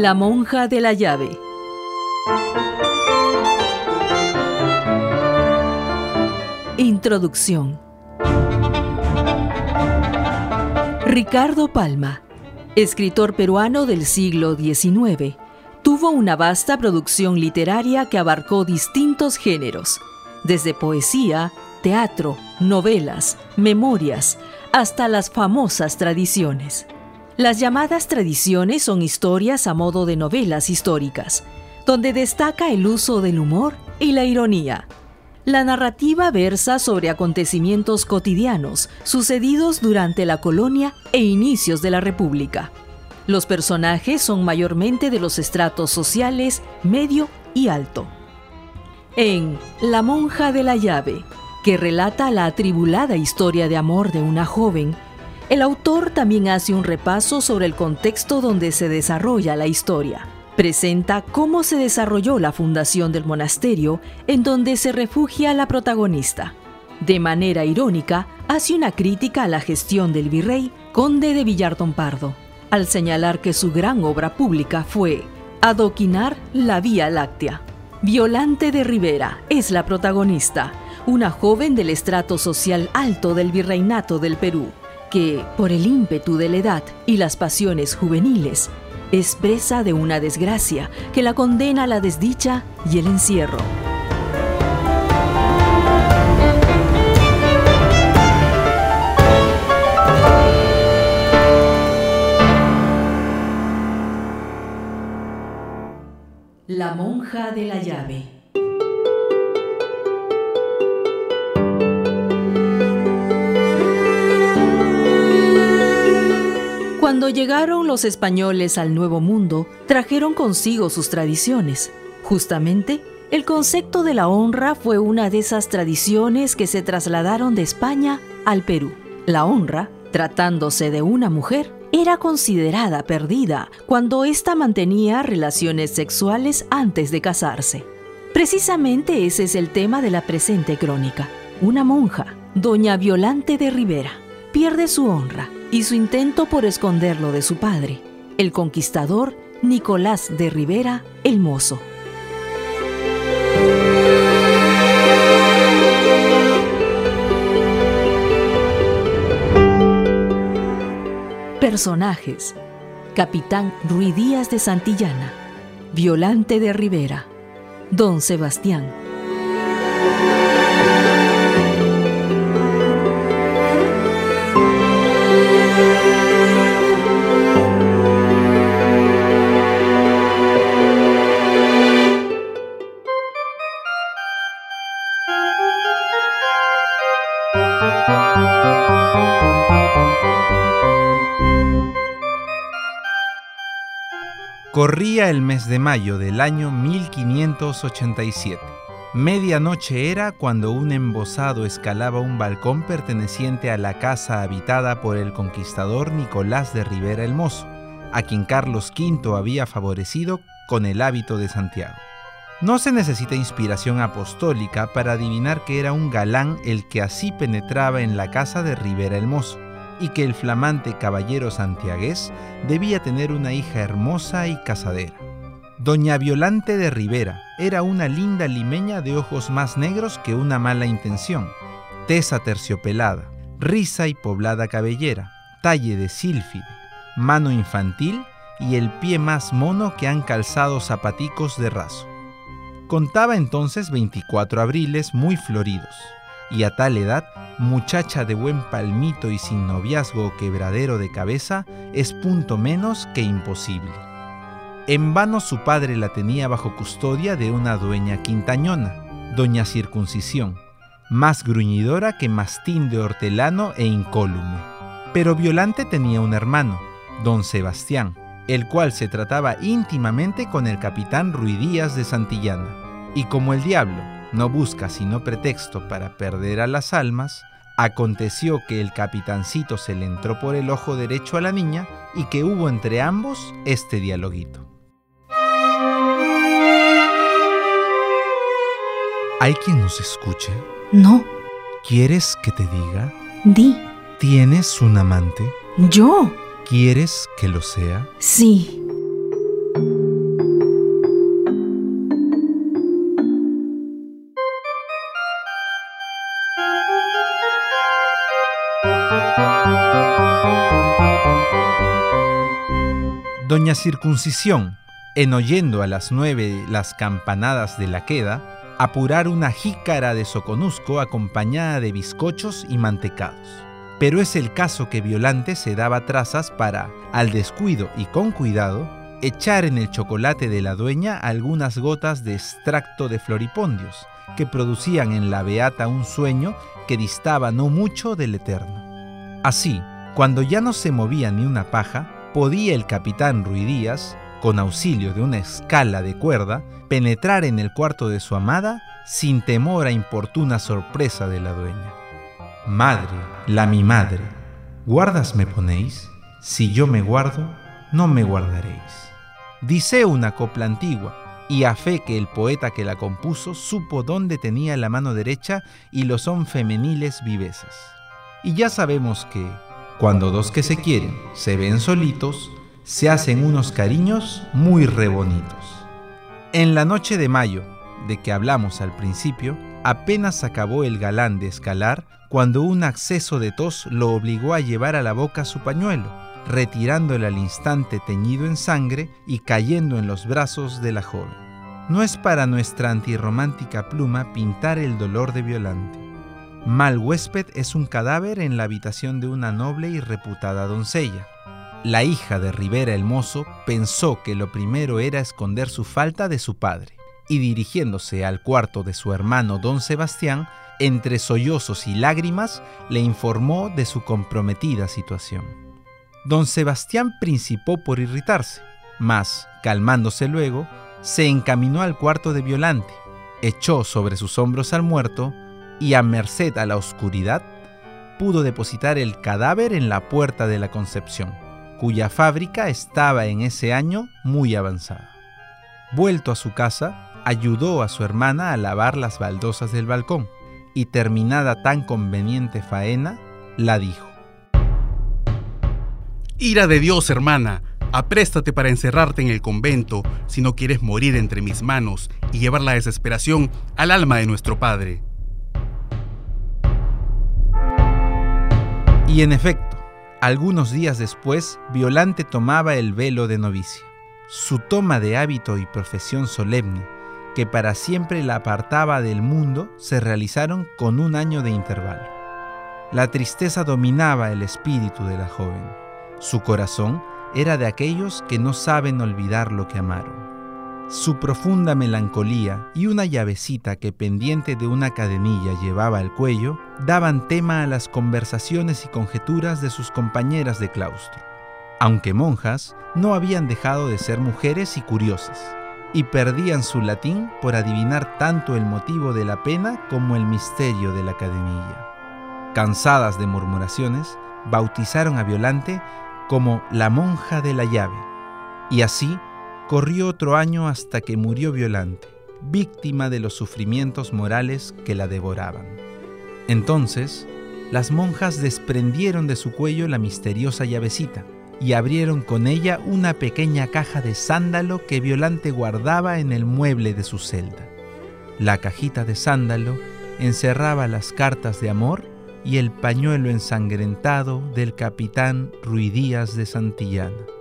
La monja de la llave. Introducción. Ricardo Palma, escritor peruano del siglo XIX, tuvo una vasta producción literaria que abarcó distintos géneros, desde poesía, teatro, novelas, memorias, hasta las famosas tradiciones. Las llamadas tradiciones son historias a modo de novelas históricas, donde destaca el uso del humor y la ironía. La narrativa versa sobre acontecimientos cotidianos sucedidos durante la colonia e inicios de la República. Los personajes son mayormente de los estratos sociales medio y alto. En La monja de la llave, que relata la atribulada historia de amor de una joven, el autor también hace un repaso sobre el contexto donde se desarrolla la historia. Presenta cómo se desarrolló la fundación del monasterio en donde se refugia la protagonista. De manera irónica, hace una crítica a la gestión del virrey, conde de Villarton Pardo, al señalar que su gran obra pública fue adoquinar la Vía Láctea. Violante de Rivera es la protagonista, una joven del estrato social alto del virreinato del Perú, que, por el ímpetu de la edad y las pasiones juveniles, es presa de una desgracia que la condena a la desdicha y el encierro. La monja de la llave. Cuando llegaron los españoles al Nuevo Mundo, trajeron consigo sus tradiciones. Justamente, el concepto de la honra fue una de esas tradiciones que se trasladaron de España al Perú. La honra, tratándose de una mujer, era considerada perdida cuando ésta mantenía relaciones sexuales antes de casarse. Precisamente ese es el tema de la presente crónica. Una monja, doña Violante de Rivera, pierde su honra y su intento por esconderlo de su padre, el conquistador Nicolás de Rivera el Mozo. Personajes. Capitán Ruiz Díaz de Santillana. Violante de Rivera. Don Sebastián. Corría el mes de mayo del año 1587. Medianoche era cuando un embosado escalaba un balcón perteneciente a la casa habitada por el conquistador Nicolás de Rivera el Mozo, a quien Carlos V había favorecido con el hábito de Santiago. No se necesita inspiración apostólica para adivinar que era un galán el que así penetraba en la casa de Rivera el Mozo y que el flamante caballero santiagués debía tener una hija hermosa y casadera. Doña Violante de Rivera era una linda limeña de ojos más negros que una mala intención, tesa terciopelada, risa y poblada cabellera, talle de sílfide, mano infantil y el pie más mono que han calzado zapaticos de raso. Contaba entonces 24 abriles muy floridos, y a tal edad, muchacha de buen palmito y sin noviazgo o quebradero de cabeza, es punto menos que imposible. En vano su padre la tenía bajo custodia de una dueña quintañona, doña Circuncisión, más gruñidora que mastín de hortelano e incólume. Pero Violante tenía un hermano, don Sebastián, el cual se trataba íntimamente con el capitán Ruidías de Santillana. Y como el diablo, no busca sino pretexto para perder a las almas, aconteció que el capitancito se le entró por el ojo derecho a la niña y que hubo entre ambos este dialoguito. ¿Hay quien nos escuche? No. ¿Quieres que te diga? Di. ¿Tienes un amante? ¿Yo? ¿Quieres que lo sea? Sí. Doña Circuncisión, en oyendo a las nueve las campanadas de la queda, apurar una jícara de soconusco acompañada de bizcochos y mantecados. Pero es el caso que Violante se daba trazas para, al descuido y con cuidado, echar en el chocolate de la dueña algunas gotas de extracto de floripondios, que producían en la beata un sueño que distaba no mucho del eterno. Así, cuando ya no se movía ni una paja, podía el capitán Ruidías, con auxilio de una escala de cuerda, penetrar en el cuarto de su amada sin temor a importuna sorpresa de la dueña. Madre, la mi madre, ¿guardas me ponéis? Si yo me guardo, no me guardaréis. Dice una copla antigua, y a fe que el poeta que la compuso supo dónde tenía la mano derecha y lo son femeniles vivezas. Y ya sabemos que, cuando dos que se quieren se ven solitos, se hacen unos cariños muy rebonitos. En la noche de mayo, de que hablamos al principio, apenas acabó el galán de escalar cuando un acceso de tos lo obligó a llevar a la boca su pañuelo, retirándole al instante teñido en sangre y cayendo en los brazos de la joven. No es para nuestra antirromántica pluma pintar el dolor de Violante. Mal huésped es un cadáver en la habitación de una noble y reputada doncella. La hija de Rivera el Mozo pensó que lo primero era esconder su falta de su padre, y dirigiéndose al cuarto de su hermano don Sebastián, entre sollozos y lágrimas, le informó de su comprometida situación. Don Sebastián principó por irritarse, mas, calmándose luego, se encaminó al cuarto de Violante, echó sobre sus hombros al muerto y a merced a la oscuridad, pudo depositar el cadáver en la puerta de la Concepción, cuya fábrica estaba en ese año muy avanzada. Vuelto a su casa, ayudó a su hermana a lavar las baldosas del balcón y terminada tan conveniente faena, la dijo. Ira de Dios, hermana, apréstate para encerrarte en el convento si no quieres morir entre mis manos y llevar la desesperación al alma de nuestro Padre. Y en efecto, algunos días después, Violante tomaba el velo de novicia. Su toma de hábito y profesión solemne, que para siempre la apartaba del mundo, se realizaron con un año de intervalo. La tristeza dominaba el espíritu de la joven. Su corazón era de aquellos que no saben olvidar lo que amaron. Su profunda melancolía y una llavecita que pendiente de una cadenilla llevaba al cuello daban tema a las conversaciones y conjeturas de sus compañeras de claustro. Aunque monjas, no habían dejado de ser mujeres y curiosas, y perdían su latín por adivinar tanto el motivo de la pena como el misterio de la cadenilla. Cansadas de murmuraciones, bautizaron a Violante como la monja de la llave, y así Corrió otro año hasta que murió Violante, víctima de los sufrimientos morales que la devoraban. Entonces, las monjas desprendieron de su cuello la misteriosa llavecita y abrieron con ella una pequeña caja de sándalo que Violante guardaba en el mueble de su celda. La cajita de sándalo encerraba las cartas de amor y el pañuelo ensangrentado del capitán Ruidías de Santillana.